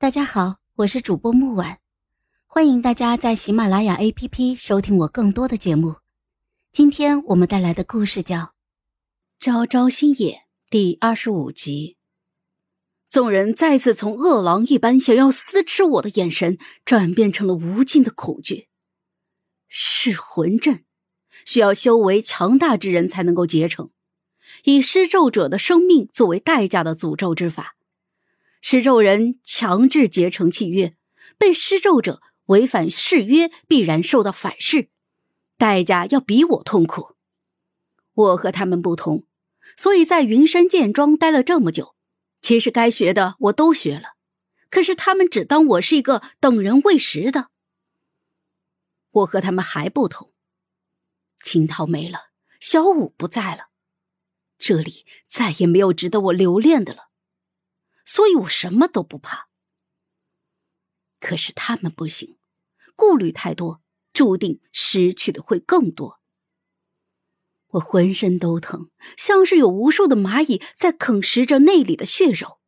大家好，我是主播木婉，欢迎大家在喜马拉雅 APP 收听我更多的节目。今天我们带来的故事叫《朝朝星野》第二十五集。众人再次从饿狼一般想要撕吃我的眼神，转变成了无尽的恐惧。噬魂阵需要修为强大之人才能够结成，以施咒者的生命作为代价的诅咒之法。施咒人强制结成契约，被施咒者违反誓约，必然受到反噬，代价要比我痛苦。我和他们不同，所以在云山剑庄待了这么久，其实该学的我都学了，可是他们只当我是一个等人喂食的。我和他们还不同，青桃没了，小五不在了，这里再也没有值得我留恋的了。所以我什么都不怕，可是他们不行，顾虑太多，注定失去的会更多。我浑身都疼，像是有无数的蚂蚁在啃食着内里的血肉，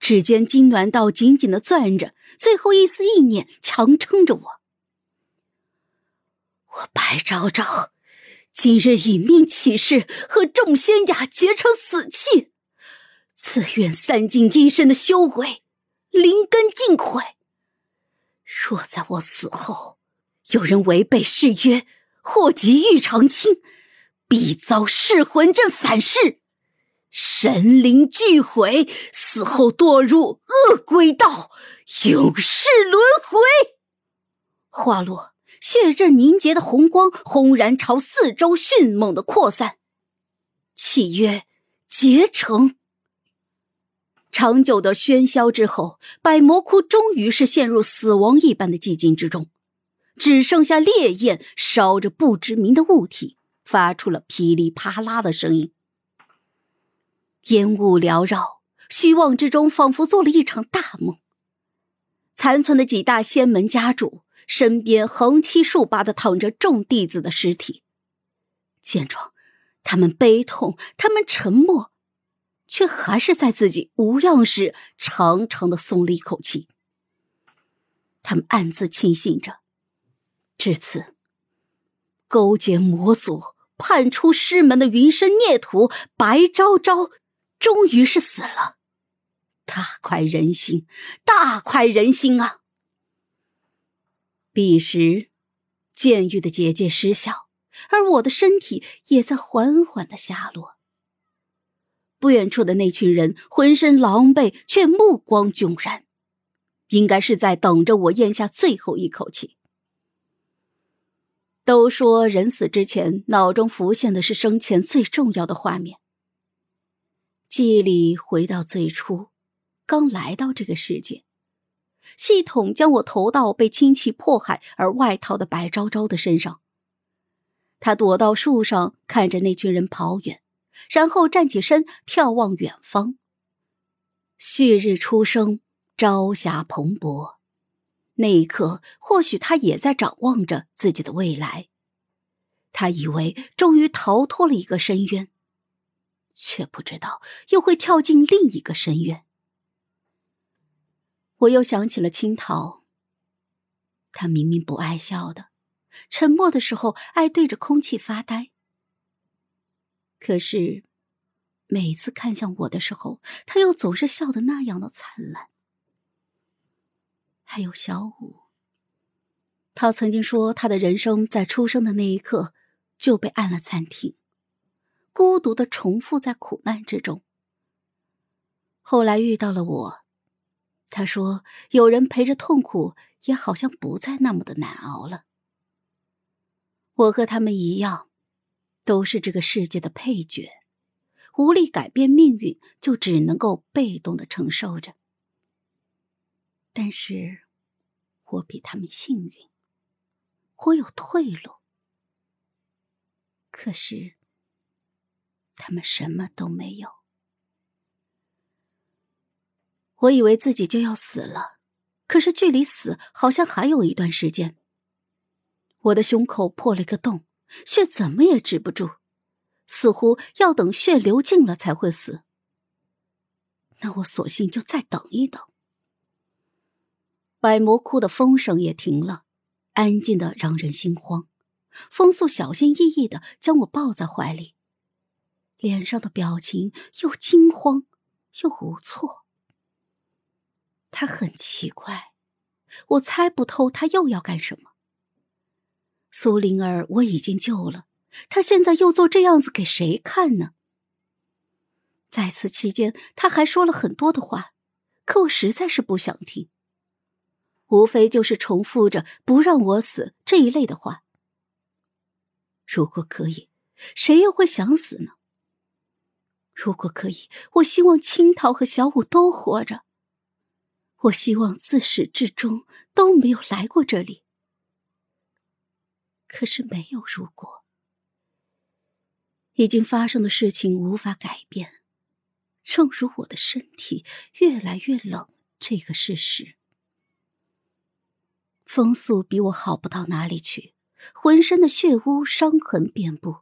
指尖痉挛到紧紧的攥着，最后一丝意念强撑着我。我白昭昭，今日以命起誓，和众仙家结成死契。自愿散尽一身的修为，灵根尽毁。若在我死后，有人违背誓约，祸及玉长青，必遭噬魂阵反噬，神灵俱毁，死后堕入恶鬼道，永世轮回。话落，血阵凝结的红光轰然朝四周迅猛的扩散，契约结成。长久的喧嚣之后，百魔窟终于是陷入死亡一般的寂静之中，只剩下烈焰烧着不知名的物体，发出了噼里啪啦的声音。烟雾缭绕，虚妄之中仿佛做了一场大梦。残存的几大仙门家主身边横七竖八的躺着众弟子的尸体，见状，他们悲痛，他们沉默。却还是在自己无恙时，长长的松了一口气。他们暗自庆幸着，至此，勾结魔族叛出师门的云深孽徒白昭昭，终于是死了。大快人心，大快人心啊！彼时，剑狱的结界失效，而我的身体也在缓缓的下落。不远处的那群人浑身狼狈，却目光炯然，应该是在等着我咽下最后一口气。都说人死之前，脑中浮现的是生前最重要的画面。记忆里回到最初，刚来到这个世界，系统将我投到被亲戚迫害而外逃的白昭昭的身上。他躲到树上，看着那群人跑远。然后站起身，眺望远方。旭日初升，朝霞蓬勃。那一刻，或许他也在展望着自己的未来。他以为终于逃脱了一个深渊，却不知道又会跳进另一个深渊。我又想起了青桃。他明明不爱笑的，沉默的时候爱对着空气发呆。可是，每次看向我的时候，他又总是笑得那样的灿烂。还有小五，他曾经说，他的人生在出生的那一刻就被按了暂停，孤独的重复在苦难之中。后来遇到了我，他说，有人陪着痛苦，也好像不再那么的难熬了。我和他们一样。都是这个世界的配角，无力改变命运，就只能够被动的承受着。但是，我比他们幸运，我有退路。可是，他们什么都没有。我以为自己就要死了，可是距离死好像还有一段时间。我的胸口破了一个洞。血怎么也止不住，似乎要等血流尽了才会死。那我索性就再等一等。百魔窟的风声也停了，安静的让人心慌。风速小心翼翼的将我抱在怀里，脸上的表情又惊慌又无措。他很奇怪，我猜不透他又要干什么。苏灵儿我已经救了，他现在又做这样子给谁看呢？在此期间，他还说了很多的话，可我实在是不想听。无非就是重复着“不让我死”这一类的话。如果可以，谁又会想死呢？如果可以，我希望青桃和小五都活着。我希望自始至终都没有来过这里。可是没有如果，已经发生的事情无法改变，正如我的身体越来越冷这个事实。风速比我好不到哪里去。浑身的血污伤痕遍布，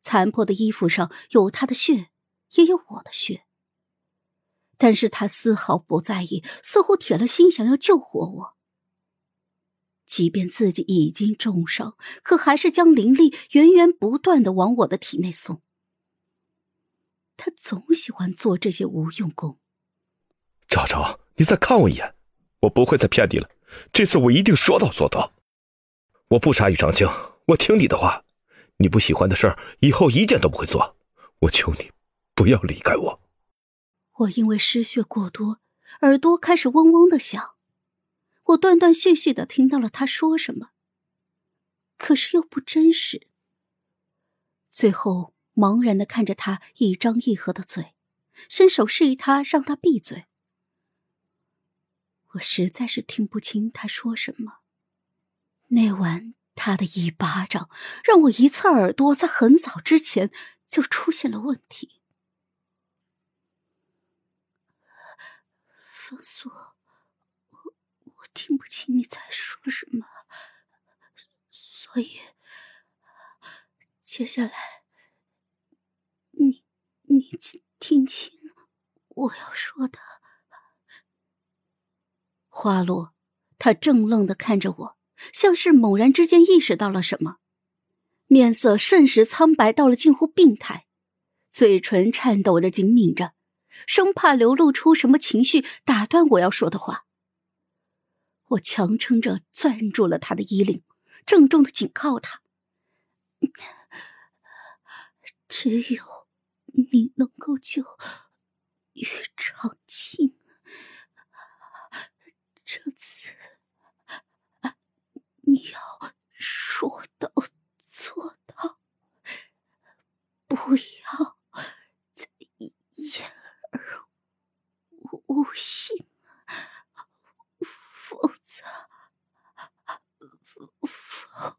残破的衣服上有他的血，也有我的血。但是他丝毫不在意，似乎铁了心想要救活我。即便自己已经重伤，可还是将灵力源源不断的往我的体内送。他总喜欢做这些无用功。昭昭，你再看我一眼，我不会再骗你了，这次我一定说到做到。我不杀于长青，我听你的话。你不喜欢的事儿，以后一件都不会做。我求你，不要离开我。我因为失血过多，耳朵开始嗡嗡的响。我断断续续的听到了他说什么，可是又不真实。最后，茫然的看着他一张一合的嘴，伸手示意他让他闭嘴。我实在是听不清他说什么。那晚，他的一巴掌让我一侧耳朵在很早之前就出现了问题。风素，我我听不清你在说什么，所以接下来你你听清我要说的。话落，他怔愣的看着我。像是猛然之间意识到了什么，面色瞬时苍白到了近乎病态，嘴唇颤抖着紧抿着，生怕流露出什么情绪打断我要说的话。我强撑着攥住了他的衣领，郑重的警告他：“只有你能够救于长青，这次。”你要说到做到，不要再言而无信，否则，否则，